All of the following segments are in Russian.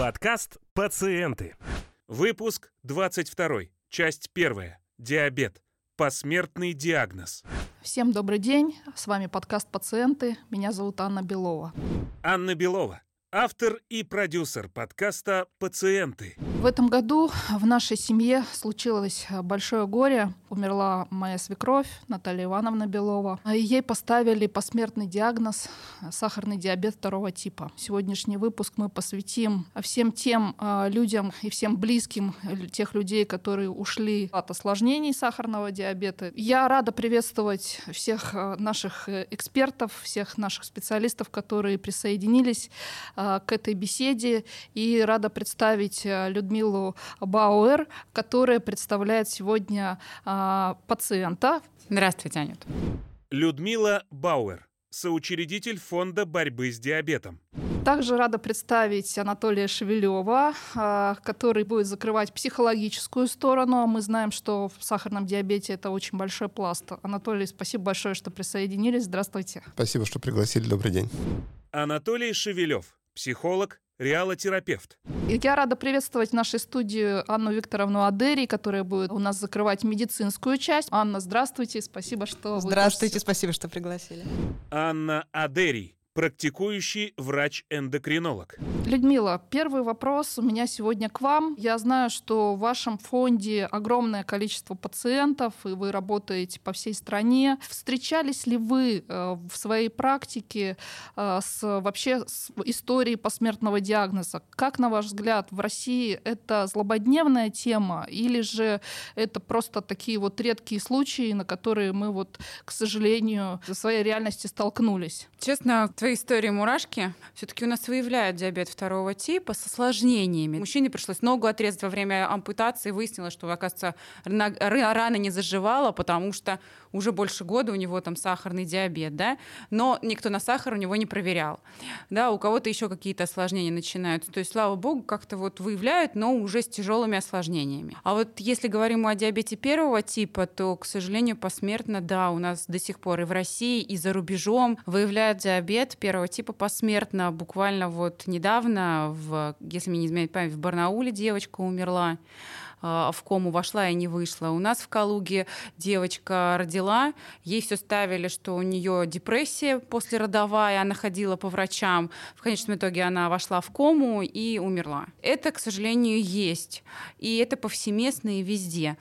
Подкаст «Пациенты». Выпуск 22. Часть 1. Диабет. Посмертный диагноз. Всем добрый день. С вами подкаст «Пациенты». Меня зовут Анна Белова. Анна Белова. Автор и продюсер подкаста «Пациенты». В этом году в нашей семье случилось большое горе. Умерла моя свекровь Наталья Ивановна Белова. Ей поставили посмертный диагноз сахарный диабет второго типа. Сегодняшний выпуск мы посвятим всем тем а, людям и всем близким тех людей, которые ушли от осложнений сахарного диабета. Я рада приветствовать всех а, наших э, экспертов, всех наших специалистов, которые присоединились к этой беседе. И рада представить а, Людмилу Бауэр, которая представляет сегодня а, пациента. Здравствуйте, Анют. Людмила Бауэр, соучредитель фонда борьбы с диабетом. Также рада представить Анатолия Шевелева, который будет закрывать психологическую сторону. Мы знаем, что в сахарном диабете это очень большой пласт. Анатолий, спасибо большое, что присоединились. Здравствуйте. Спасибо, что пригласили. Добрый день. Анатолий Шевелев, психолог, реалотерапевт. Я рада приветствовать в нашей студии Анну Викторовну Адери, которая будет у нас закрывать медицинскую часть. Анна, здравствуйте, спасибо, что Здравствуйте, вы... спасибо, что пригласили. Анна Адери, практикующий врач-эндокринолог. Людмила, первый вопрос у меня сегодня к вам. Я знаю, что в вашем фонде огромное количество пациентов, и вы работаете по всей стране. Встречались ли вы э, в своей практике э, с вообще с историей посмертного диагноза? Как, на ваш взгляд, в России это злободневная тема или же это просто такие вот редкие случаи, на которые мы вот, к сожалению, в своей реальности столкнулись? Честно, твоей истории мурашки. Все-таки у нас выявляют диабет второго типа с осложнениями. Мужчине пришлось ногу отрезать во время ампутации. Выяснилось, что, оказывается, рана не заживала, потому что уже больше года у него там сахарный диабет, да, но никто на сахар у него не проверял. Да, у кого-то еще какие-то осложнения начинаются. То есть, слава богу, как-то вот выявляют, но уже с тяжелыми осложнениями. А вот если говорим о диабете первого типа, то, к сожалению, посмертно, да, у нас до сих пор и в России, и за рубежом выявляют диабет первого типа посмертно. Буквально вот недавно, в, если мне не изменяет память, в Барнауле девочка умерла. А, в кому вошла и не вышла. У нас в Калуге девочка родила, ей все ставили, что у нее депрессия послеродовая, она ходила по врачам. В конечном итоге она вошла в кому и умерла. Это, к сожалению, есть. И это повсеместно и везде.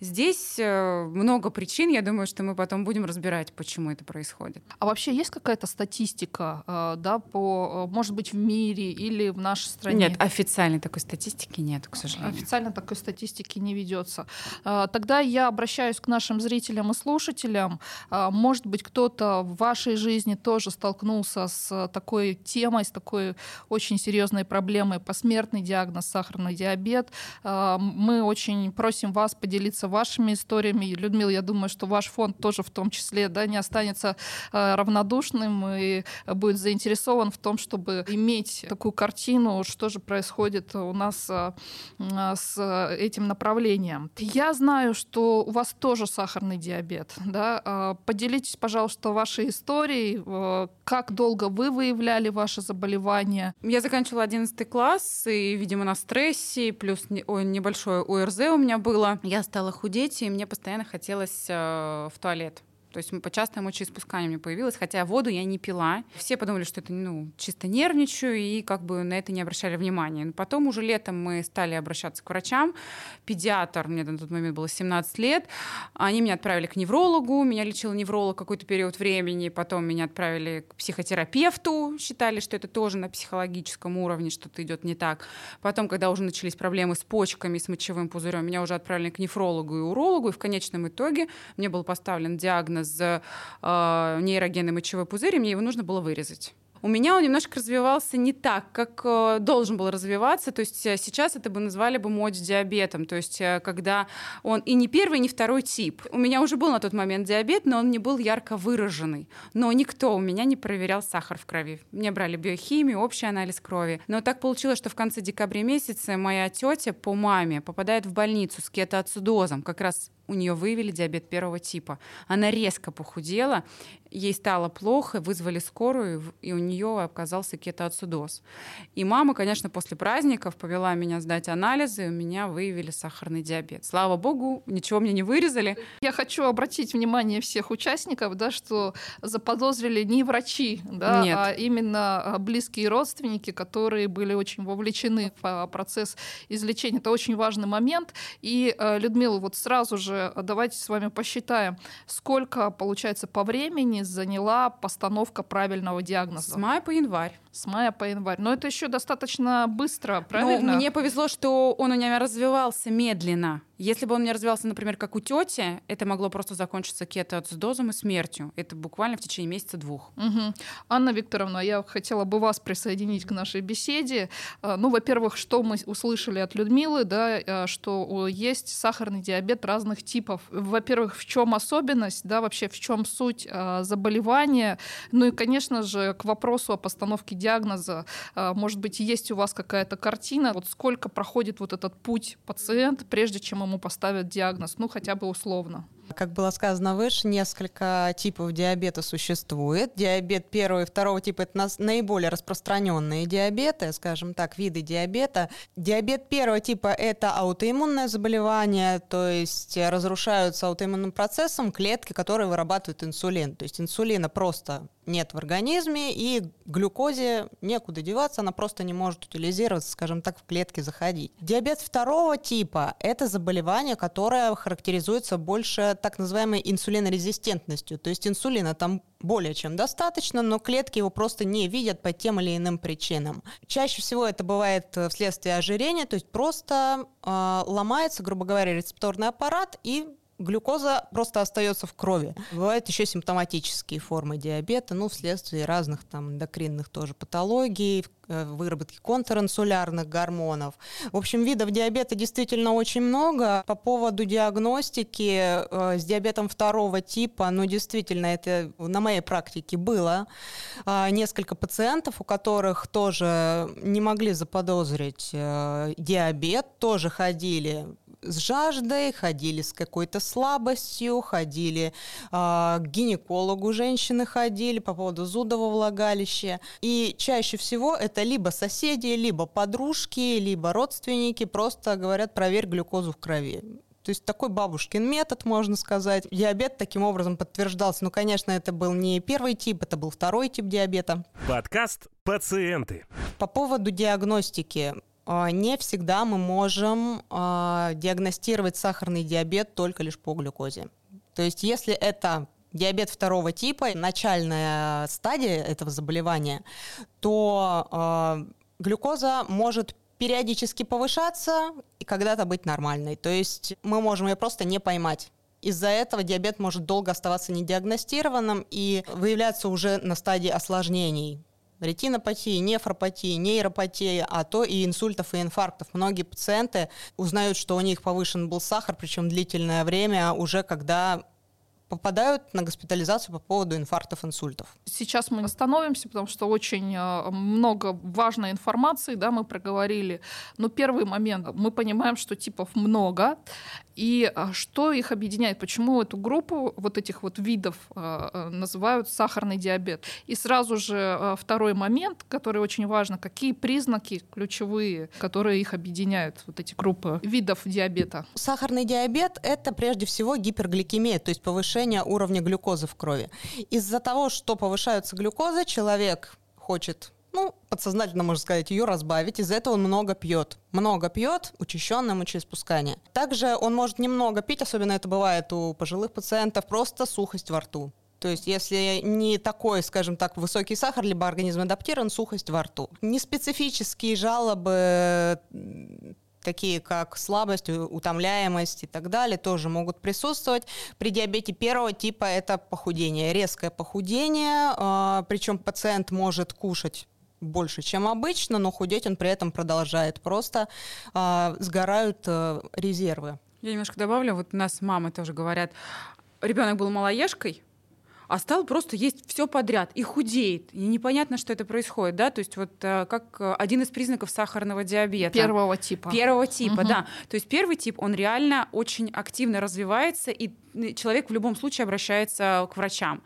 Здесь э, много причин, я думаю, что мы потом будем разбирать, почему это происходит. А вообще есть какая-то статистика, э, да, по, э, может быть, в мире или в нашей стране? Нет, официальной такой статистики нет, к сожалению. Официально такой статистики статистики не ведется. А, тогда я обращаюсь к нашим зрителям и слушателям. А, может быть, кто-то в вашей жизни тоже столкнулся с такой темой, с такой очень серьезной проблемой посмертный диагноз сахарный диабет. А, мы очень просим вас поделиться вашими историями. Людмила, я думаю, что ваш фонд тоже в том числе да, не останется равнодушным и будет заинтересован в том, чтобы иметь такую картину, что же происходит у нас с этим направлением. Я знаю, что у вас тоже сахарный диабет. Да? А, поделитесь, пожалуйста, вашей историей. Э, как долго вы выявляли ваше заболевание? Я заканчивала 11 класс, и, видимо, на стрессе, плюс небольшое ОРЗ у меня было. Я стала худеть, и мне постоянно хотелось э, в туалет. То есть по частое мочеиспускание мне появилось, хотя воду я не пила. Все подумали, что это ну, чисто нервничаю, и как бы на это не обращали внимания. Но потом уже летом мы стали обращаться к врачам. Педиатр, мне на тот момент было 17 лет, они меня отправили к неврологу, меня лечил невролог какой-то период времени, потом меня отправили к психотерапевту, считали, что это тоже на психологическом уровне что-то идет не так. Потом, когда уже начались проблемы с почками, с мочевым пузырем, меня уже отправили к нефрологу и урологу, и в конечном итоге мне был поставлен диагноз диагноз э, нейрогенный мочевой пузырь, и мне его нужно было вырезать. У меня он немножко развивался не так, как э, должен был развиваться. То есть э, сейчас это бы назвали бы мочь диабетом. То есть э, когда он и не первый, и не второй тип. У меня уже был на тот момент диабет, но он не был ярко выраженный. Но никто у меня не проверял сахар в крови. Мне брали биохимию, общий анализ крови. Но так получилось, что в конце декабря месяца моя тетя по маме попадает в больницу с кетоацидозом. Как раз у нее выявили диабет первого типа. Она резко похудела, ей стало плохо, вызвали скорую, и у нее оказался кетоацидоз. И мама, конечно, после праздников повела меня сдать анализы, и у меня выявили сахарный диабет. Слава богу, ничего мне не вырезали. Я хочу обратить внимание всех участников, да, что заподозрили не врачи, да, Нет. а именно а, близкие родственники, которые были очень вовлечены в а, процесс излечения. Это очень важный момент. И, э, Людмила, вот сразу же давайте с вами посчитаем, сколько, получается, по времени заняла постановка правильного диагноза. meg på Ynvar. С мая по январь. Но это еще достаточно быстро, Но правильно? мне повезло, что он у меня развивался медленно. Если бы он не развивался, например, как у тети, это могло просто закончиться кетоацидозом и смертью. Это буквально в течение месяца-двух. Мгм. Анна Викторовна, я хотела бы вас присоединить к нашей беседе. Э, Ну, во-первых, что мы услышали от Людмилы, да, э, что есть сахарный диабет разных типов. Во-первых, в чем особенность, да, вообще в чем суть э, заболевания. Ну и, конечно же, к вопросу о постановке диагноза, э, может быть, есть у вас какая-то картина, вот сколько проходит вот этот путь пациент, прежде чем ему поставят диагноз, ну хотя бы условно. Как было сказано выше, несколько типов диабета существует. Диабет первого и второго типа – это наиболее распространенные диабеты, скажем так, виды диабета. Диабет первого типа – это аутоиммунное заболевание, то есть разрушаются аутоиммунным процессом клетки, которые вырабатывают инсулин. То есть инсулина просто нет в организме, и глюкозе некуда деваться, она просто не может утилизироваться, скажем так, в клетки заходить. Диабет второго типа – это заболевание, которое характеризуется больше так называемой инсулинорезистентностью. То есть инсулина там более чем достаточно, но клетки его просто не видят по тем или иным причинам. Чаще всего это бывает э, вследствие ожирения, то есть просто э, ломается, грубо говоря, рецепторный аппарат и глюкоза просто остается в крови. Бывают еще симптоматические формы диабета, ну, вследствие разных там эндокринных тоже патологий, э, выработки контринсулярных гормонов. В общем, видов диабета действительно очень много. По поводу диагностики э, с диабетом второго типа, ну, действительно, это на моей практике было а, несколько пациентов, у которых тоже не могли заподозрить э, диабет, тоже ходили с жаждой, ходили с какой-то слабостью, ходили а, к гинекологу женщины ходили по поводу зуда во влагалище. И чаще всего это либо соседи, либо подружки, либо родственники просто говорят, проверь глюкозу в крови. То есть такой бабушкин метод, можно сказать. Диабет таким образом подтверждался. Ну, конечно, это был не первый тип, это был второй тип диабета. Подкаст «Пациенты». По поводу диагностики. А, Не всегда мы можем а, диагностировать сахарный диабет только лишь по глюкозе. То есть если это диабет второго типа, начальная стадия этого заболевания, то а, глюкоза может периодически повышаться и когда-то быть нормальной. То есть мы можем ее просто не поймать. Из-за этого диабет может долго оставаться недиагностированным и выявляться уже на стадии осложнений ретинопатии, нефропатии, нейропатии, а то и инсультов и инфарктов. Многие пациенты узнают, что у них повышен был сахар, причем длительное время, уже когда попадают на госпитализацию по поводу инфарктов, инсультов. Сейчас мы остановимся, потому что очень э, много важной информации, да, мы проговорили. Но первый момент, мы понимаем, что типов много, и э, что их объединяет, почему эту группу вот этих вот видов э, называют сахарный диабет. И сразу же второй момент, который очень важно, какие признаки ключевые, которые их объединяют, вот эти группы видов диабета. Сахарный диабет – это прежде всего гипергликемия, то есть повышение уровня глюкозы в крови. Из-за того, что повышаются глюкозы, человек хочет ну, подсознательно, можно сказать, ее разбавить. Из-за этого он много пьет. Много пьет, учащенное мочеиспускание. Также он может немного пить, особенно это бывает у пожилых пациентов, просто сухость во рту. То есть, если не такой, скажем так, высокий сахар, либо организм адаптирован, сухость во рту. Неспецифические жалобы такие как слабость, утомляемость и так далее, тоже могут присутствовать. При диабете первого типа это похудение, резкое похудение, а, причем пациент может кушать больше, чем обычно, но худеть он при этом продолжает. Просто а, сгорают а, резервы. Я немножко добавлю, вот у нас мамы тоже говорят, ребенок был малоежкой, а стал просто есть все подряд и худеет. И непонятно, что это происходит, да, то есть вот э, как э, один из признаков сахарного диабета. Первого типа. Первого типа, угу. да. То есть первый тип, он реально очень активно развивается, и человек в любом случае обращается к врачам.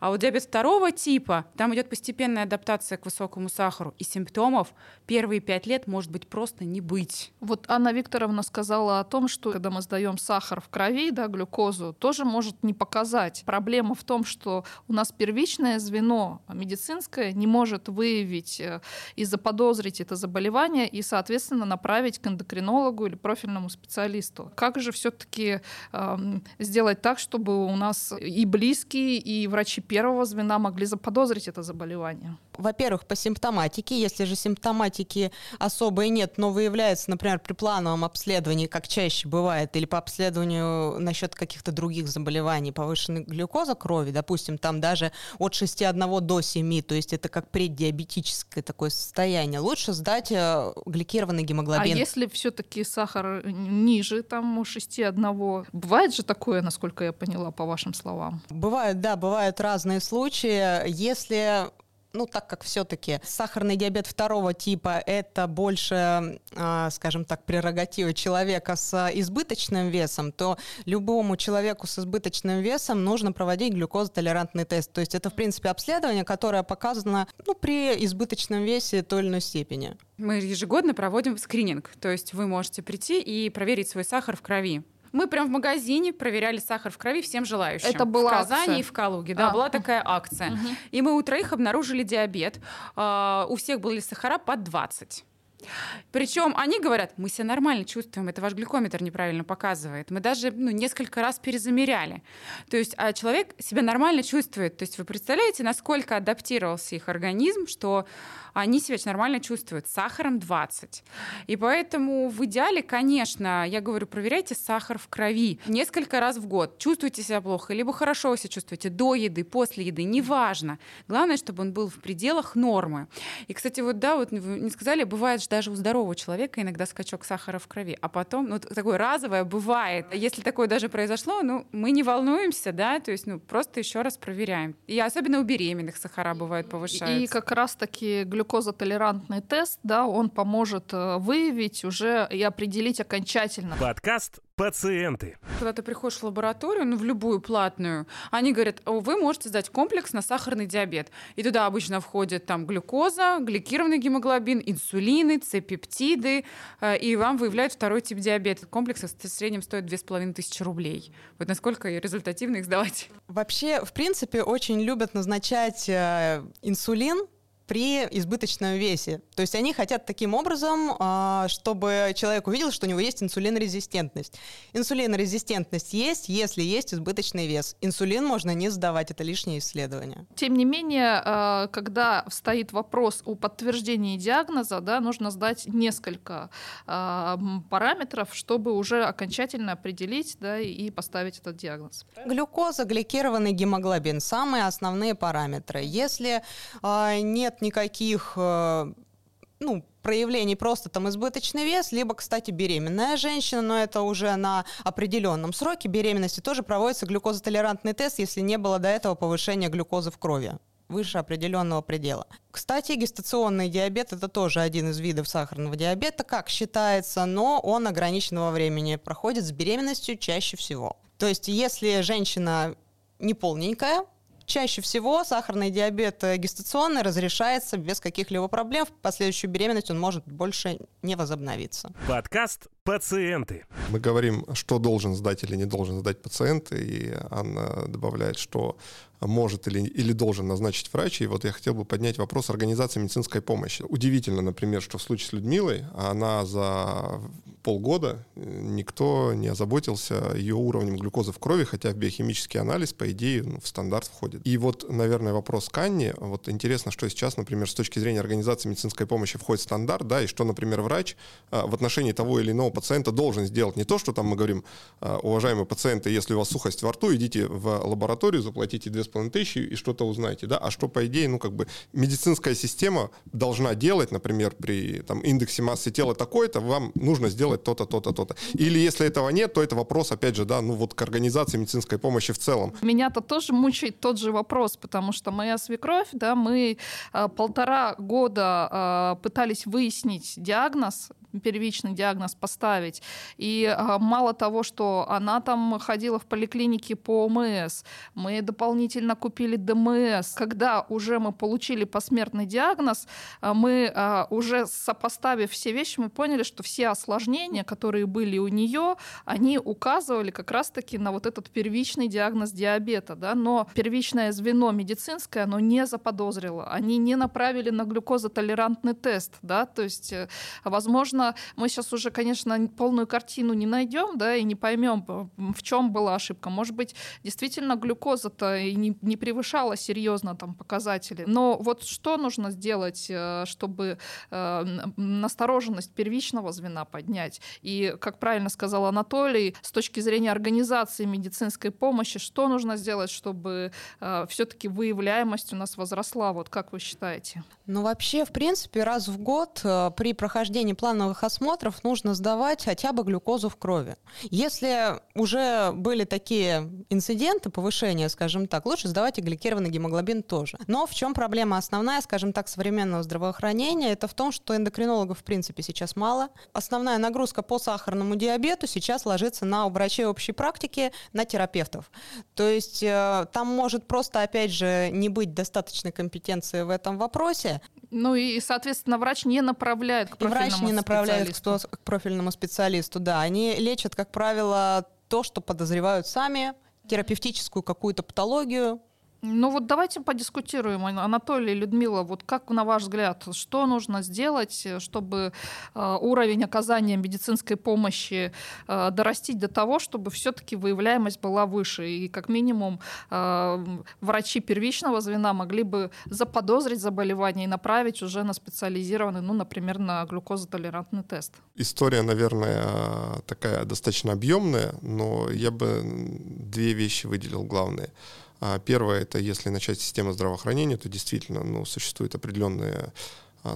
А вот диабет второго типа, там идет постепенная адаптация к высокому сахару, и симптомов первые пять лет может быть просто не быть. Вот Анна Викторовна сказала о том, что когда мы сдаем сахар в крови, да, глюкозу, тоже может не показать. Проблема в том, что у нас первичное звено медицинское не может выявить э, и заподозрить это заболевание и, соответственно, направить к эндокринологу или профильному специалисту. Как же все-таки э, сделать сделать так, чтобы у нас и близкие, и врачи первого звена могли заподозрить это заболевание? Во-первых, по симптоматике. Если же симптоматики особой нет, но выявляется, например, при плановом обследовании, как чаще бывает, или по обследованию насчет каких-то других заболеваний, повышенной глюкоза крови, допустим, там даже от 6,1 до 7, то есть это как преддиабетическое такое состояние, лучше сдать э, гликированный гемоглобин. А если все-таки сахар ниже там 6,1, бывает же такое, насколько насколько я поняла по вашим словам. Бывают, да, бывают разные случаи. Если ну, так как все-таки сахарный диабет второго типа это больше, э, скажем так, прерогатива человека с избыточным весом, то любому человеку с избыточным весом нужно проводить глюкозотолерантный тест. То есть это, в принципе, обследование, которое показано ну, при избыточном весе той или иной степени. Мы ежегодно проводим скрининг, то есть вы можете прийти и проверить свой сахар в крови. Мы прям в магазине проверяли сахар в крови всем желающим. Это была в Казани акция. и в Калуге. Да, а. была такая акция. Угу. И мы у троих обнаружили диабет. Uh, у всех были сахара под 20. Причем они говорят, мы себя нормально чувствуем, это ваш глюкометр неправильно показывает. Мы даже ну, несколько раз перезамеряли. То есть а человек себя нормально чувствует. То есть вы представляете, насколько адаптировался их организм, что они себя нормально чувствуют. Сахаром 20. И поэтому в идеале, конечно, я говорю, проверяйте сахар в крови несколько раз в год. Чувствуете себя плохо, либо хорошо себя чувствуете до еды, после еды, неважно. Главное, чтобы он был в пределах нормы. И, кстати, вот да, вот не сказали, бывает даже у здорового человека иногда скачок сахара в крови, а потом, ну, такое разовое бывает. Если такое даже произошло, ну, мы не волнуемся, да, то есть, ну, просто еще раз проверяем. И особенно у беременных сахара бывают повышаются. И как раз-таки глюкозотолерантный тест, да, он поможет э, выявить уже и определить окончательно. Подкаст пациенты. Когда ты приходишь в лабораторию, ну, в любую платную, они говорят, вы можете сдать комплекс на сахарный диабет. И туда обычно входит там глюкоза, гликированный гемоглобин, инсулины, С-пептиды, э, и вам выявляют второй тип диабета. Комплекс в среднем стоит 2500 рублей. Вот насколько результативно их сдавать? Вообще, в принципе, очень любят назначать э, инсулин при избыточном весе. То есть они хотят таким образом, а, чтобы человек увидел, что у него есть инсулинорезистентность. Инсулинорезистентность есть, если есть избыточный вес. Инсулин можно не сдавать, это лишнее исследование. Тем не менее, а, когда стоит вопрос о подтверждении диагноза, да, нужно сдать несколько а, параметров, чтобы уже окончательно определить да, и поставить этот диагноз. Глюкоза, гликированный гемоглобин – самые основные параметры. Если нет никаких э, ну, проявлений просто там избыточный вес, либо, кстати, беременная женщина, но это уже на определенном сроке беременности тоже проводится глюкозотолерантный тест, если не было до этого повышения глюкозы в крови выше определенного предела. Кстати, гестационный диабет – это тоже один из видов сахарного диабета, как считается, но он ограничен во времени, проходит с беременностью чаще всего. То есть, если женщина не полненькая, Чаще всего сахарный диабет э, гестационный разрешается без каких-либо проблем. В последующую беременность он может больше не возобновиться. Подкаст «Пациенты». Мы говорим, что должен сдать или не должен сдать пациент, и Анна добавляет, что может или, или должен назначить врач. И вот я хотел бы поднять вопрос организации медицинской помощи. Удивительно, например, что в случае с Людмилой она за полгода э, никто не озаботился ее уровнем глюкозы в крови, хотя в биохимический анализ, по идее, ну, в стандарт входит. И вот, наверное, вопрос к Анне. Вот интересно, что сейчас, например, с точки зрения организации медицинской помощи входит стандарт, да, и что, например, врач а, в отношении того или иного пациента должен сделать. Не то, что там мы говорим, а, уважаемые пациенты, если у вас сухость во рту, идите в лабораторию, заплатите 2,5 тысячи и что-то узнаете, да, а что, по идее, ну, как бы медицинская система должна делать, например, при там, индексе массы тела такой-то, вам нужно сделать делать то-то, то-то, то-то. Или если этого нет, то это вопрос, опять же, да, ну вот к организации медицинской помощи в целом. Меня-то тоже мучает тот же вопрос, потому что моя свекровь, да, мы э, полтора года э, пытались выяснить диагноз, первичный диагноз поставить. И а, мало того, что она там ходила в поликлинике по ОМС, мы дополнительно купили ДМС. Когда уже мы получили посмертный диагноз, а, мы а, уже сопоставив все вещи, мы поняли, что все осложнения, которые были у нее, они указывали как раз-таки на вот этот первичный диагноз диабета. Да? Но первичное звено медицинское, оно не заподозрило. Они не направили на глюкозотолерантный тест. Да? То есть, э, возможно, мы сейчас уже, конечно, полную картину не найдем, да, и не поймем, в чем была ошибка. Может быть, действительно глюкоза-то и не, не превышала серьезно там показатели. Но вот что нужно сделать, э, чтобы э, настороженность первичного звена поднять? И, как правильно сказал Анатолий, с точки зрения организации медицинской помощи, что нужно сделать, чтобы э, все-таки выявляемость у нас возросла? Вот как вы считаете? Ну, вообще, в принципе, раз в год при прохождении плановых плановых осмотров нужно сдавать хотя бы глюкозу в крови. Если уже были такие инциденты, повышения, скажем так, лучше сдавать и гликированный гемоглобин тоже. Но в чем проблема основная, скажем так, современного здравоохранения? Это в том, что эндокринологов в принципе сейчас мало. Основная нагрузка по сахарному диабету сейчас ложится на врачей общей практики, на терапевтов. То есть э, там может просто, опять же, не быть достаточной компетенции в этом вопросе. Ну и, соответственно, врач не направляет к профильному Врач не направляет к профильному специалисту, да. Они лечат, как правило, то, что подозревают сами, терапевтическую какую-то патологию, ну вот давайте подискутируем, Анатолий, Людмила, вот как на ваш взгляд, что нужно сделать, чтобы э, уровень оказания медицинской помощи э, дорастить до того, чтобы все-таки выявляемость была выше, и как минимум э, врачи первичного звена могли бы заподозрить заболевание и направить уже на специализированный, ну, например, на глюкозотолерантный тест? История, наверное, такая достаточно объемная, но я бы две вещи выделил главные. А первое, это если начать систему здравоохранения, то действительно ну, существуют определенные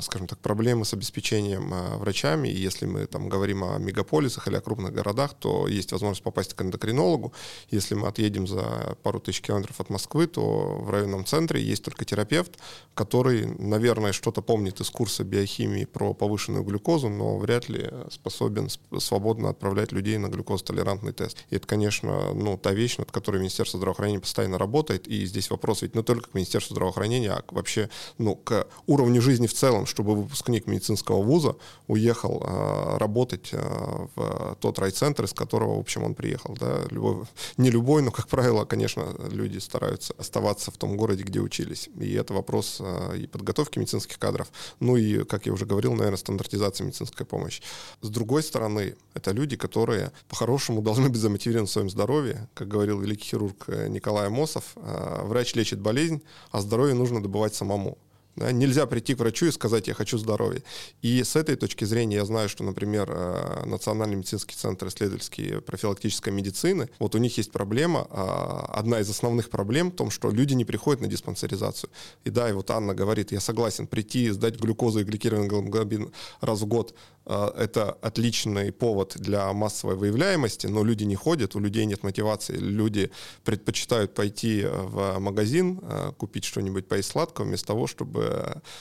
скажем так, проблемы с обеспечением а, врачами. И если мы там говорим о мегаполисах или о крупных городах, то есть возможность попасть к эндокринологу. Если мы отъедем за пару тысяч километров от Москвы, то в районном центре есть только терапевт, который, наверное, что-то помнит из курса биохимии про повышенную глюкозу, но вряд ли способен свободно отправлять людей на глюкозотолерантный тест. И это, конечно, ну, та вещь, над которой Министерство здравоохранения постоянно работает. И здесь вопрос ведь не только к Министерству здравоохранения, а вообще ну, к уровню жизни в целом целом, чтобы выпускник медицинского вуза уехал э, работать э, в тот райцентр, из которого, в общем, он приехал. Да? Любой, не любой, но, как правило, конечно, люди стараются оставаться в том городе, где учились. И это вопрос э, и подготовки медицинских кадров, ну и, как я уже говорил, наверное, стандартизации медицинской помощи. С другой стороны, это люди, которые по-хорошему должны быть замотивированы в своем здоровье. Как говорил великий хирург Николай Мосов, врач лечит болезнь, а здоровье нужно добывать самому. Нельзя прийти к врачу и сказать, я хочу здоровья. И с этой точки зрения я знаю, что, например, э, Национальный медицинский центр исследовательской профилактической медицины, вот у них есть проблема, а, одна из основных проблем в том, что люди не приходят на диспансеризацию. И да, и вот Анна говорит, я согласен прийти, сдать глюкозу и гликированный гемоглобин раз в год, а, это отличный повод для массовой выявляемости, но люди не ходят, у людей нет мотивации. Люди предпочитают пойти в магазин, купить что-нибудь поесть сладкого, вместо того, чтобы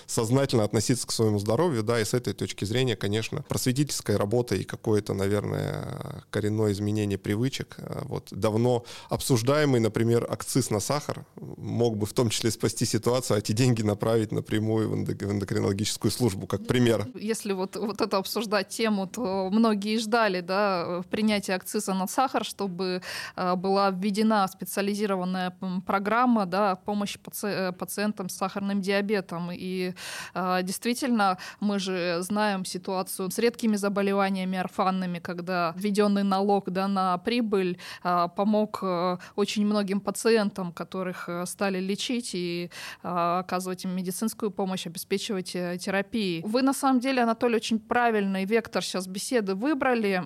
сознательно относиться к своему здоровью. Да, и с этой точки зрения, конечно, просветительская работа и какое-то, наверное, коренное изменение привычек. А, вот давно обсуждаемый, например, акциз на сахар мог бы в том числе спасти ситуацию, а эти деньги направить напрямую в эндокринологическую службу, как пример. Если вот, вот это обсуждать тему, то многие ждали да, принятия акциза на сахар, чтобы э, была введена специализированная программа да, помощи паци э, пациентам с сахарным диабетом. И э, действительно, мы же знаем ситуацию с редкими заболеваниями орфанными, когда введенный налог да, на прибыль помог очень многим пациентам, которых стали лечить и оказывать им медицинскую помощь, обеспечивать терапией. Вы на самом деле, Анатолий, очень правильный вектор сейчас беседы выбрали,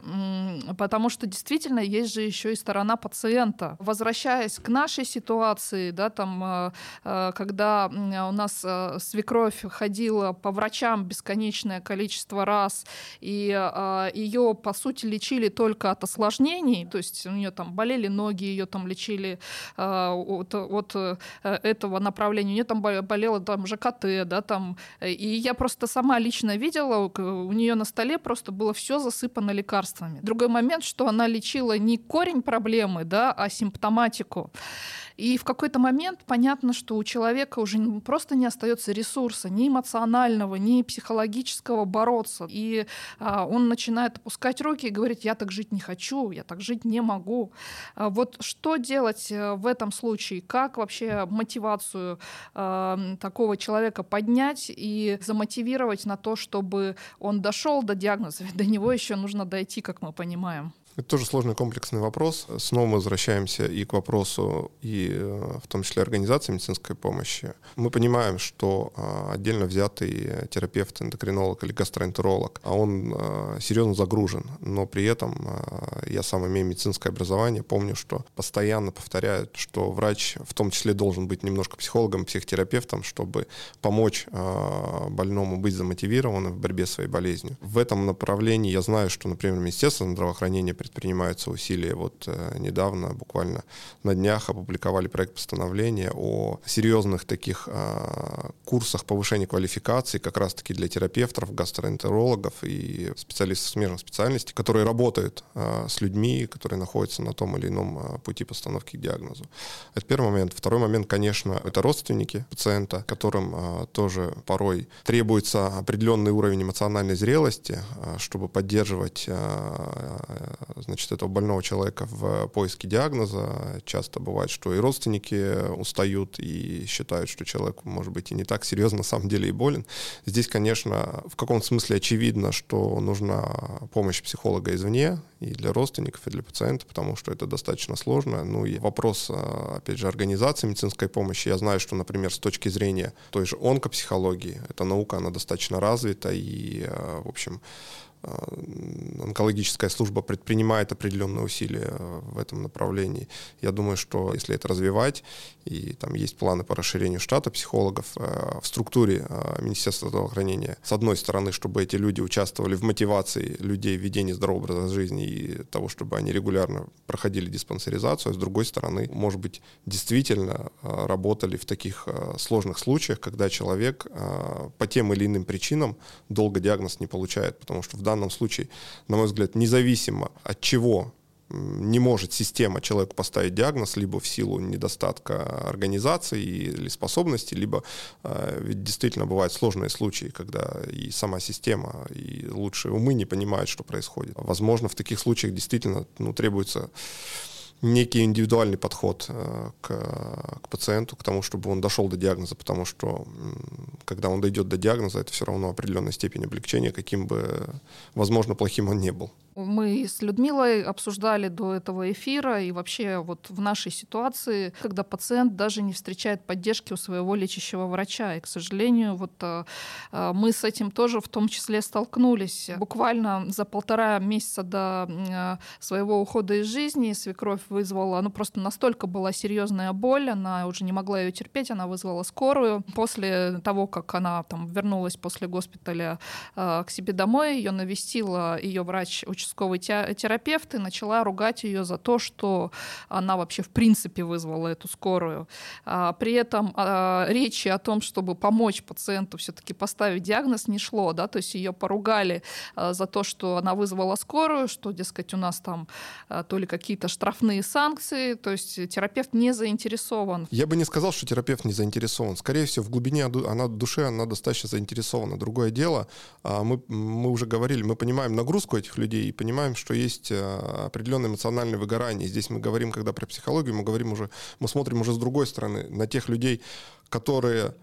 потому что действительно есть же еще и сторона пациента. Возвращаясь к нашей ситуации, да, там, э, э, когда у нас э, э, свекровь ходила по врачам бесконечное количество раз, и э, ее, по сути, лечили только от осложнений, то есть у нее там болели ноги, ее там лечили э, от, от э, этого направления, у нее там болело там ЖКТ, да, там, и я просто сама лично видела, у нее на столе просто было все засыпано лекарствами. Другой момент, что она лечила не корень проблемы, да, а симптоматику. И в какой-то момент понятно, что у человека уже просто не остается ресурса ни эмоционального, ни психологического бороться. И а, он начинает опускать руки и говорить, я так жить не хочу, я так жить не могу. А вот что делать э, в этом случае? Как вообще мотивацию а, такого человека поднять и замотивировать на то, чтобы он дошел до диагноза? Ведь до него еще нужно дойти, как мы понимаем. Это тоже сложный комплексный вопрос. Снова мы возвращаемся и к вопросу, и э, в том числе организации медицинской помощи. Мы понимаем, что а, отдельно взятый терапевт, эндокринолог или гастроэнтеролог, а он а, серьезно загружен, но при этом я сам имею медицинское образование, помню, что постоянно повторяют, что врач в том числе должен быть немножко психологом, психотерапевтом, чтобы помочь больному быть замотивированным в борьбе с своей болезнью. В этом направлении я знаю, что, например, Министерство здравоохранения предпринимаются усилия. Вот э, недавно, буквально на днях, опубликовали проект постановления о серьезных таких э, курсах повышения квалификации как раз-таки для терапевтов, гастроэнтерологов и специалистов смежных специальностей, которые работают э, с людьми, которые находятся на том или ином э, пути постановки к диагнозу. Это первый момент. Второй момент, конечно, это родственники пациента, которым тоже порой требуется определенный уровень эмоциональной зрелости, чтобы поддерживать значит, этого больного человека в поиске диагноза. Часто бывает, что и родственники устают и считают, что человек, может быть, и не так серьезно на самом деле и болен. Здесь, конечно, в каком-то смысле очевидно, что нужна помощь психолога извне и для родственников, и для пациента, потому что это достаточно сложно. Ну и вопрос, опять же, организации медицинской помощи. Я знаю, что, например, с точки зрения той же онкопсихологии, эта наука, она достаточно развита, и, в общем, Э, онкологическая служба предпринимает определенные усилия э, в этом направлении. Я думаю, что если это развивать, и там есть планы по расширению штата психологов э, в структуре Министерства здравоохранения, с одной стороны, чтобы эти люди участвовали в мотивации людей в ведении здорового образа жизни и того, чтобы они регулярно проходили диспансеризацию, а с другой стороны, может быть, действительно работали в таких сложных случаях, когда человек по тем или иным причинам долго диагноз не получает, потому что в данном данном случае, на мой взгляд, независимо от чего не может система человеку поставить диагноз либо в силу недостатка организации или способностей, либо э, ведь действительно бывают сложные случаи, когда и сама система, и лучшие умы не понимают, что происходит. Возможно, в таких случаях действительно ну, требуется некий индивидуальный подход э, к, к пациенту, к тому, чтобы он дошел до диагноза, потому что когда он дойдет до диагноза, это все равно определенная степень облегчения, каким бы, возможно, плохим он не был. Мы с Людмилой обсуждали до этого эфира, и вообще вот в нашей ситуации, когда пациент даже не встречает поддержки у своего лечащего врача. И, к сожалению, вот э, э, мы с этим тоже в том числе столкнулись. Буквально за полтора месяца до э, своего ухода из жизни свекровь вызвала, ну просто настолько была серьезная боль, она уже не могла ее терпеть, она вызвала скорую. После того, как она там вернулась после госпиталя к себе домой, ее навестила ее врач участковый терапевт и начала ругать ее за то, что она вообще в принципе вызвала эту скорую. А, при этом а, речи о том, чтобы помочь пациенту все-таки поставить диагноз, не шло, да, то есть ее поругали а, за то, что она вызвала скорую, что, дескать, у нас там то ли какие-то штрафные санкции, то есть терапевт не заинтересован. Я бы не сказал, что терапевт не заинтересован. Скорее всего, в глубине она души она достаточно заинтересована. Другое дело, мы, мы уже говорили, мы понимаем нагрузку этих людей понимаем, что есть э, определенное эмоциональное выгорание. Здесь мы говорим, когда про психологию, мы говорим уже, мы смотрим уже с другой стороны на тех людей, которые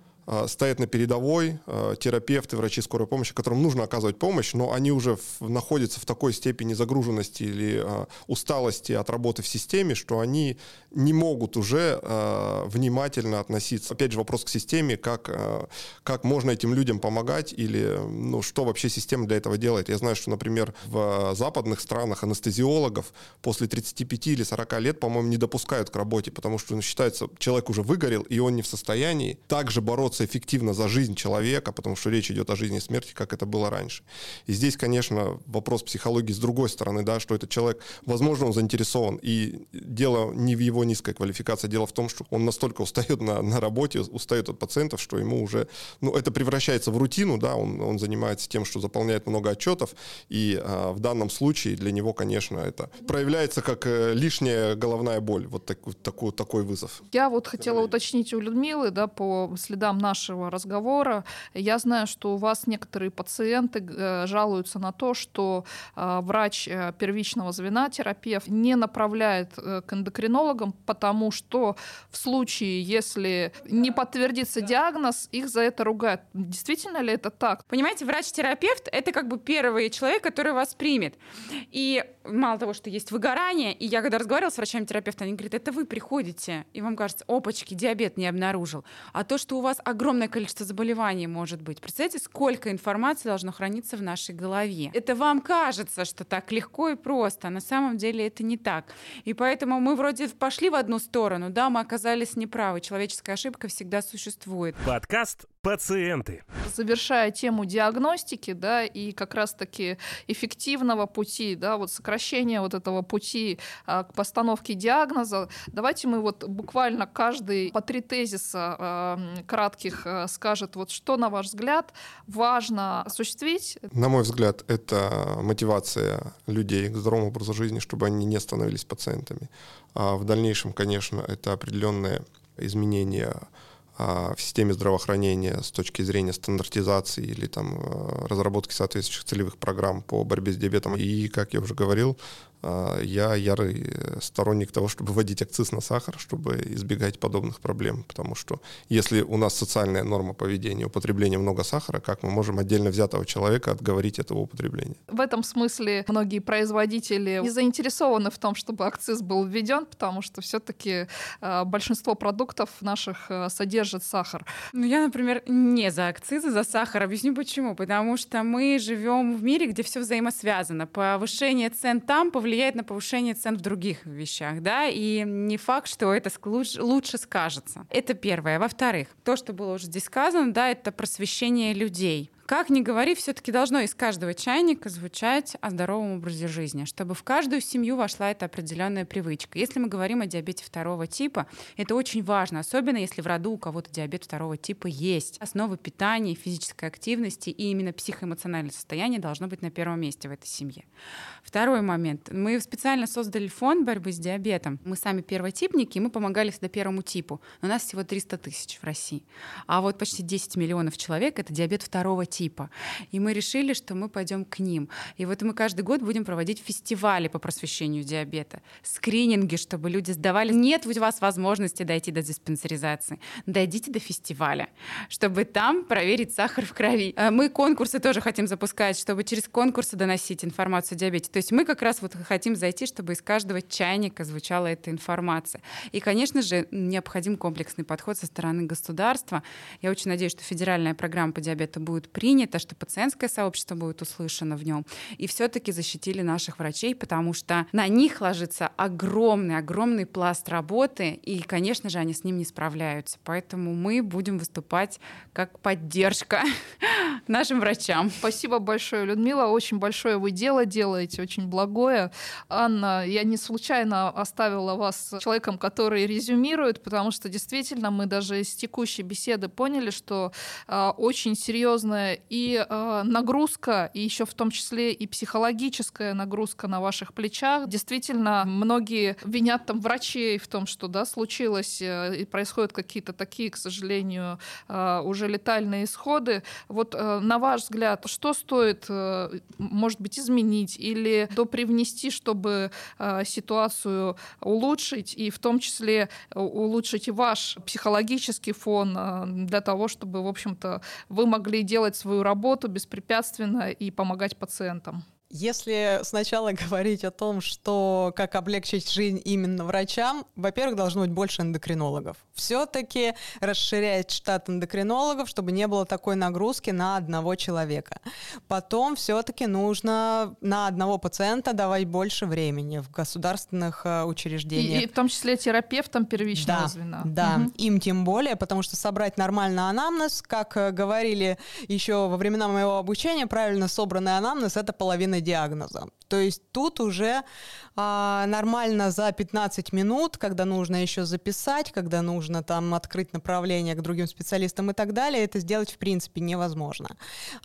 стоят на передовой, а, терапевты, врачи скорой помощи, которым нужно оказывать помощь, но они уже в, находятся в такой степени загруженности или а, усталости от работы в системе, что они не могут уже внимательно относиться. Опять же, вопрос к системе, как, как можно этим людям помогать или ну, что вообще система для этого делает. Я знаю, что, например, в западных странах анестезиологов после 35 или 40 лет, по-моему, не допускают к работе, потому что ну, считается, человек уже выгорел, и он не в состоянии также бороться бороться эффективно за жизнь человека, потому что речь идет о жизни и смерти, как это было раньше. И здесь, конечно, вопрос психологии с другой стороны, да, что этот человек, возможно, он заинтересован, и дело не в его низкой квалификации, дело в том, что он настолько устает на, на работе, устает от пациентов, что ему уже, ну, это превращается в рутину, да, он, он занимается тем, что заполняет много отчетов, и а, в данном случае для него, конечно, это проявляется как э, лишняя головная боль, вот так, такой, такой вызов. Я вот хотела уточнить у Людмилы, да, по следам нашего разговора. Я знаю, что у вас некоторые пациенты э, жалуются на то, что э, врач э, первичного звена, терапевт, не направляет к эндокринологам, потому что в случае, если не подтвердится диагноз, их за это ругают. Действительно ли это так? Понимаете, врач-терапевт — это как бы первый человек, который вас примет. И мало того, что есть выгорание, и я когда разговаривала с врачами-терапевтами, они говорят, это вы приходите, и вам кажется, опачки, диабет не обнаружил. А то, что у вас огромное количество заболеваний может быть. Представляете, сколько информации должно храниться в нашей голове. Это вам кажется, что так легко и просто, а на самом деле это не так. И поэтому мы вроде пошли в одну сторону, да, мы оказались неправы. Человеческая ошибка всегда существует. Подкаст пациенты. Завершая тему диагностики, да, и как раз-таки эффективного пути, да, вот сокращения вот этого пути а, к постановке диагноза, давайте мы вот буквально каждый по три тезиса а, кратких а, скажет, вот что, на ваш взгляд, важно осуществить? На мой взгляд, это мотивация людей к здоровому образу жизни, чтобы они не становились пациентами. А в дальнейшем, конечно, это определенные изменения а, в системе здравоохранения с точки зрения стандартизации или там э, разработки соответствующих целевых программ по борьбе с диабетом. И, как я уже говорил, я ярый э, сторонник того, чтобы вводить акциз на сахар, чтобы избегать подобных проблем, потому что если у нас социальная норма поведения, употребление много сахара, как мы можем отдельно взятого человека отговорить этого употребления? В этом смысле многие производители не заинтересованы в том, чтобы акциз был введен, потому что все-таки э, большинство продуктов наших э, содержит сахар. Ну, я, например, не за акцизы, за сахар. Объясню почему. Потому что мы живем в мире, где все взаимосвязано. Повышение цен там повлияет влияет на повышение цен в других вещах, да, и не факт, что это лучше скажется. Это первое. Во-вторых, то, что было уже здесь сказано, да, это просвещение людей. Как ни говори, все-таки должно из каждого чайника звучать о здоровом образе жизни, чтобы в каждую семью вошла эта определенная привычка. Если мы говорим о диабете второго типа, это очень важно, особенно если в роду у кого-то диабет второго типа есть. Основа питания, физической активности и именно психоэмоциональное состояние должно быть на первом месте в этой семье. Второй момент. Мы специально создали фонд борьбы с диабетом. Мы сами первотипники, и мы помогали всегда первому типу. Но у нас всего 300 тысяч в России. А вот почти 10 миллионов человек — это диабет второго типа типа. И мы решили, что мы пойдем к ним. И вот мы каждый год будем проводить фестивали по просвещению диабета, скрининги, чтобы люди сдавали. Нет у вас возможности дойти до диспансеризации. Дойдите до фестиваля, чтобы там проверить сахар в крови. А мы конкурсы тоже хотим запускать, чтобы через конкурсы доносить информацию о диабете. То есть мы как раз вот хотим зайти, чтобы из каждого чайника звучала эта информация. И, конечно же, необходим комплексный подход со стороны государства. Я очень надеюсь, что федеральная программа по диабету будет принято, что пациентское сообщество будет услышано в нем. И все-таки защитили наших врачей, потому что на них ложится огромный, огромный пласт работы, и, конечно же, они с ним не справляются. Поэтому мы будем выступать как поддержка нашим врачам. Спасибо большое, Людмила. Очень большое вы дело делаете, очень благое. Анна, я не случайно оставила вас человеком, который резюмирует, потому что действительно мы даже из текущей беседы поняли, что э, очень серьезная и э, нагрузка, и еще в том числе и психологическая нагрузка на ваших плечах. Действительно, многие винят там врачей в том, что да, случилось, э, и происходят какие-то такие, к сожалению, э, уже летальные исходы. Вот э, на ваш взгляд, что стоит, э, может быть, изменить или допривнести, чтобы э, ситуацию улучшить, и в том числе э, улучшить и ваш психологический фон э, для того, чтобы, в общем-то, вы могли делать свою работу беспрепятственно и помогать пациентам. Если сначала говорить о том, что как облегчить жизнь именно врачам, во-первых, должно быть больше эндокринологов. Все-таки расширять штат эндокринологов, чтобы не было такой нагрузки на одного человека. Потом все-таки нужно на одного пациента давать больше времени в государственных э, учреждениях. И, и в том числе терапевтам первичного да, звена. Да, Мгм. им тем более, потому что собрать нормальный анамнез, как э, говорили еще во времена моего обучения, правильно собранный анамнез — это половина диагноза. То есть тут уже а, нормально за 15 минут, когда нужно еще записать, когда нужно там открыть направление к другим специалистам и так далее, это сделать в принципе невозможно.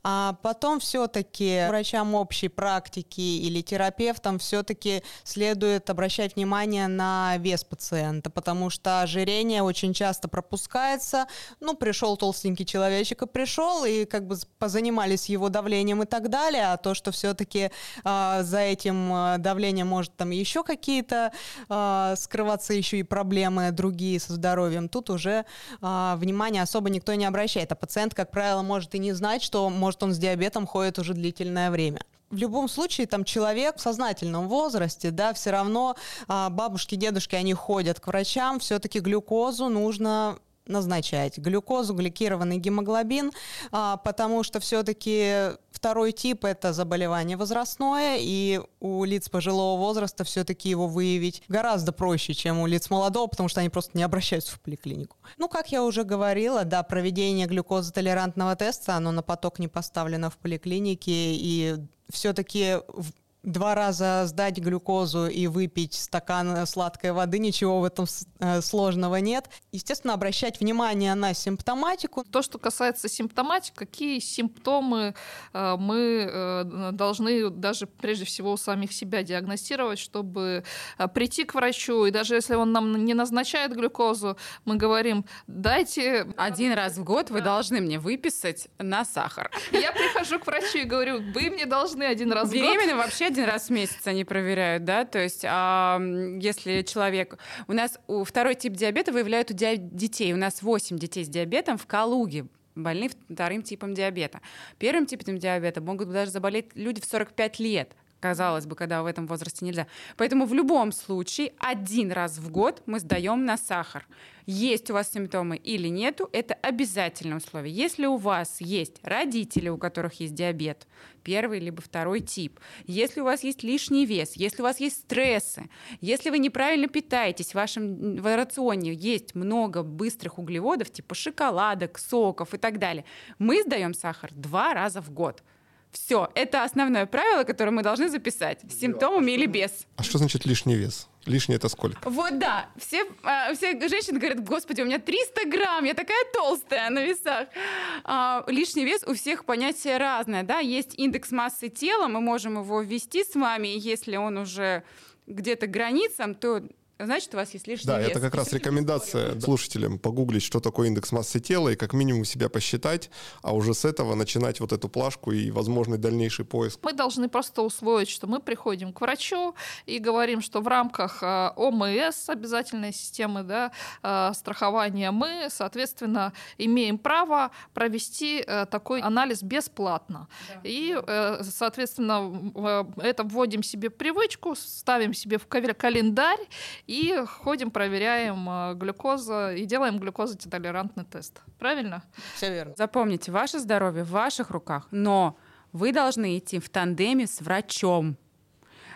А потом все-таки врачам общей практики или терапевтам все-таки следует обращать внимание на вес пациента, потому что ожирение очень часто пропускается. Ну, пришел толстенький человечек и пришел, и как бы позанимались его давлением и так далее, а то, что все-таки за этим а, давлением может там еще какие-то а, скрываться еще и проблемы другие со здоровьем, тут уже а, внимание особо никто не обращает. А пациент, как правило, может и не знать, что может он с диабетом ходит уже длительное время. В любом случае там человек в сознательном возрасте, да, все равно а, бабушки, дедушки, они ходят к врачам, все-таки глюкозу нужно назначать. Глюкозу, гликированный гемоглобин, а, потому что все-таки второй тип это заболевание возрастное, и у лиц пожилого возраста все-таки его выявить гораздо проще, чем у лиц молодого, потому что они просто не обращаются в поликлинику. Ну, как я уже говорила, да, проведение глюкозотолерантного теста, оно на поток не поставлено в поликлинике, и все-таки два раза сдать глюкозу и выпить стакан сладкой воды, ничего в этом э, сложного нет. Естественно, обращать внимание на симптоматику. То, что касается симптоматики, какие симптомы э, мы э, должны даже прежде всего у самих себя диагностировать, чтобы прийти к врачу, и даже если он нам не назначает глюкозу, мы говорим, дайте... Один раз в год вы должны мне выписать на сахар. Я прихожу к врачу и говорю, вы мне должны один раз в год... Беременные вообще один раз в месяц они проверяют, да, то есть а, если человек... У нас второй тип диабета выявляют у ди- детей. У нас 8 детей с диабетом в Калуге больны вторым типом диабета. Первым типом диабета могут даже заболеть люди в 45 лет казалось бы, когда в этом возрасте нельзя. Поэтому в любом случае один раз в год мы сдаем на сахар. Есть у вас симптомы или нету, это обязательное условие. Если у вас есть родители, у которых есть диабет, первый либо второй тип, если у вас есть лишний вес, если у вас есть стрессы, если вы неправильно питаетесь, в вашем в рационе есть много быстрых углеводов, типа шоколадок, соков и так далее, мы сдаем сахар два раза в год. Все, это основное правило, которое мы должны записать, с симптомами или без. А что значит лишний вес? Лишний это сколько? Вот да, все, а, все женщины говорят, господи, у меня 300 грамм, я такая толстая на весах. А, лишний вес у всех понятие разное, да, есть индекс массы тела, мы можем его ввести с вами, если он уже где-то границам, то значит, у вас есть лишний Да, вес. это как раз рекомендация слушателям погуглить, что такое индекс массы тела, и как минимум себя посчитать, а уже с этого начинать вот эту плашку и возможный дальнейший поиск. Мы должны просто усвоить, что мы приходим к врачу и говорим, что в рамках э, ОМС, обязательной системы да, э, страхования, мы, соответственно, имеем право провести э, такой анализ бесплатно. И, э, соответственно, это вводим себе в привычку, ставим себе в календарь и ходим, проверяем э, глюкозу и делаем глюкозотолерантный тест. Правильно? Все верно. Запомните, ваше здоровье в ваших руках, но вы должны идти в тандеме с врачом.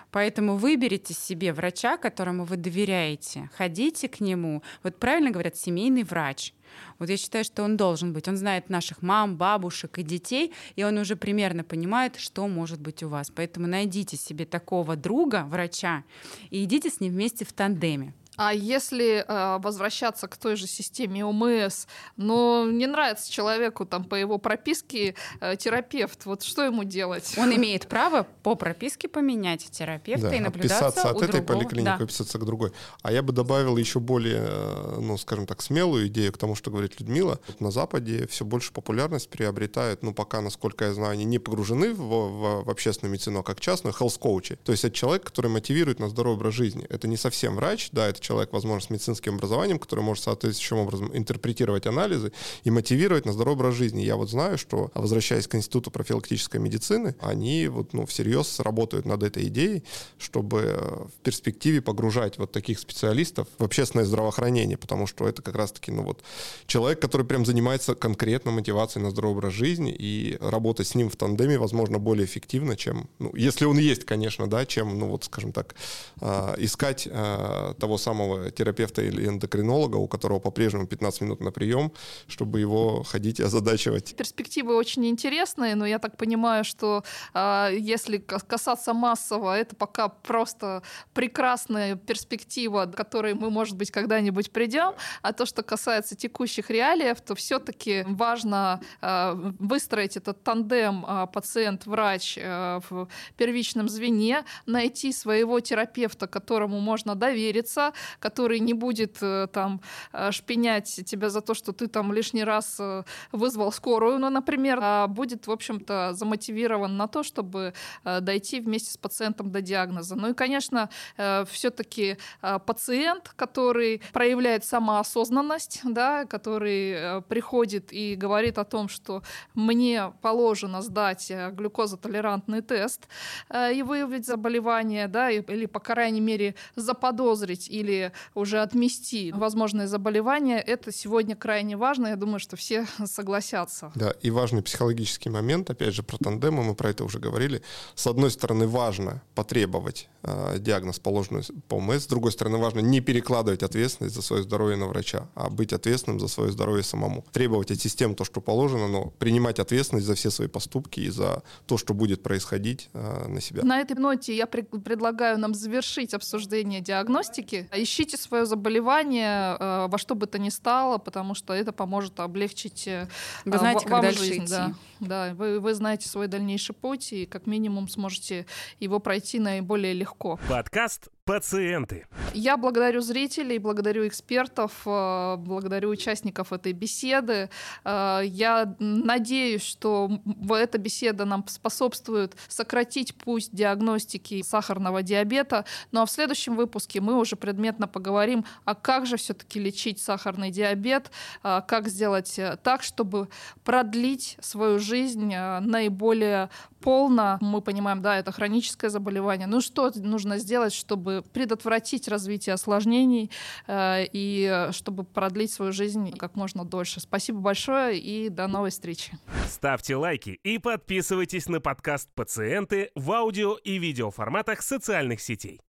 Поэтому выберите себе врача, которому вы доверяете. Ходите к нему. Вот правильно говорят, семейный врач. Вот я считаю, что он должен быть. Он знает наших мам, бабушек и детей, и он уже примерно понимает, что может быть у вас. Поэтому найдите себе такого друга, врача, и идите с ним вместе в тандеме. А если э, возвращаться к той же системе ОМС, но не нравится человеку там по его прописке э, терапевт, вот что ему делать? Он имеет право по прописке поменять терапевта Да, и наблюдаться отписаться от у этой другого. поликлиники, Да. выписаться к другой. А я бы добавил еще более, э, ну, скажем так, смелую идею к тому, что говорит Людмила. Вот на Западе все больше популярность приобретают, ну, пока, насколько я знаю, они не погружены в, в- в общественную медицину, а как частную, health коучи. То есть это человек, который мотивирует на здоровый образ жизни. Это не совсем врач, да, это человек, человек, возможно, с медицинским образованием, который может соответствующим образом интерпретировать анализы и мотивировать на здоровый образ жизни. Я вот знаю, что, возвращаясь к Институту профилактической медицины, они вот, ну, всерьез работают над этой идеей, чтобы в перспективе погружать вот таких специалистов в общественное здравоохранение, потому что это как раз-таки, ну вот, человек, который прям занимается конкретно мотивацией на здоровый образ жизни, и работать с ним в тандеме, возможно, более эффективно, чем, ну, если он есть, конечно, да, чем, ну вот, скажем так, э, искать э, того самого терапевта или эндокринолога, у которого по-прежнему 15 минут на прием, чтобы его ходить и озадачивать. Перспективы очень интересные, но я так понимаю, что э, если касаться массово, это пока просто прекрасная перспектива, к которой мы, может быть, когда-нибудь придем. А то, что касается текущих реалиев, то все-таки важно э, выстроить этот тандем э, пациент-врач э, в первичном звене, найти своего терапевта, которому можно довериться, который не будет э, там э, шпинять тебя за то, что ты там лишний раз э, вызвал скорую, ну, например, а будет, в общем-то, замотивирован на то, чтобы дойти вместе с пациентом до диагноза. Ну и, конечно, все-таки пациент, который проявляет самоосознанность, да, который приходит и говорит о том, что мне положено сдать глюкозотолерантный тест и выявить заболевание, да, или, по крайней мере, заподозрить или уже отмести возможное заболевание, это сегодня крайне важно. Я думаю, что все согласятся. Да, и важный психологический момент, опять же, про тандемы, мы про это уже говорили. С одной стороны, важно потребовать э, диагноз, положенный по ОМС. С другой стороны, важно не перекладывать ответственность за свое здоровье на врача, а быть ответственным за свое здоровье самому. Требовать от систем то, что положено, но принимать ответственность за все свои поступки и за то, что будет происходить э, на себя. На этой ноте я при- предлагаю нам завершить обсуждение диагностики. Ищите свое заболевание э, во что бы то ни стало, потому что это поможет облегчить э, Вы знаете, вам как жизнь. идти. Да, да вы, вы знаете свой дальнейший путь и как минимум сможете его пройти наиболее легко. Подкаст «Пациенты». Я благодарю зрителей, благодарю экспертов, э, благодарю участников этой беседы. Э, Я надеюсь, что эта беседа нам способствует сократить путь диагностики сахарного диабета. Ну а в следующем выпуске мы уже предметно поговорим, а как же все-таки лечить сахарный диабет, э, как сделать так, чтобы продлить свою жизнь наиболее полно. Мы понимаем, да, это хроническое заболевание. Ну что нужно сделать, чтобы предотвратить развитие осложнений э, и э, чтобы продлить свою жизнь как можно дольше. Спасибо большое и до новой встречи. Ставьте лайки и подписывайтесь на подкаст «Пациенты» в аудио и видеоформатах социальных сетей.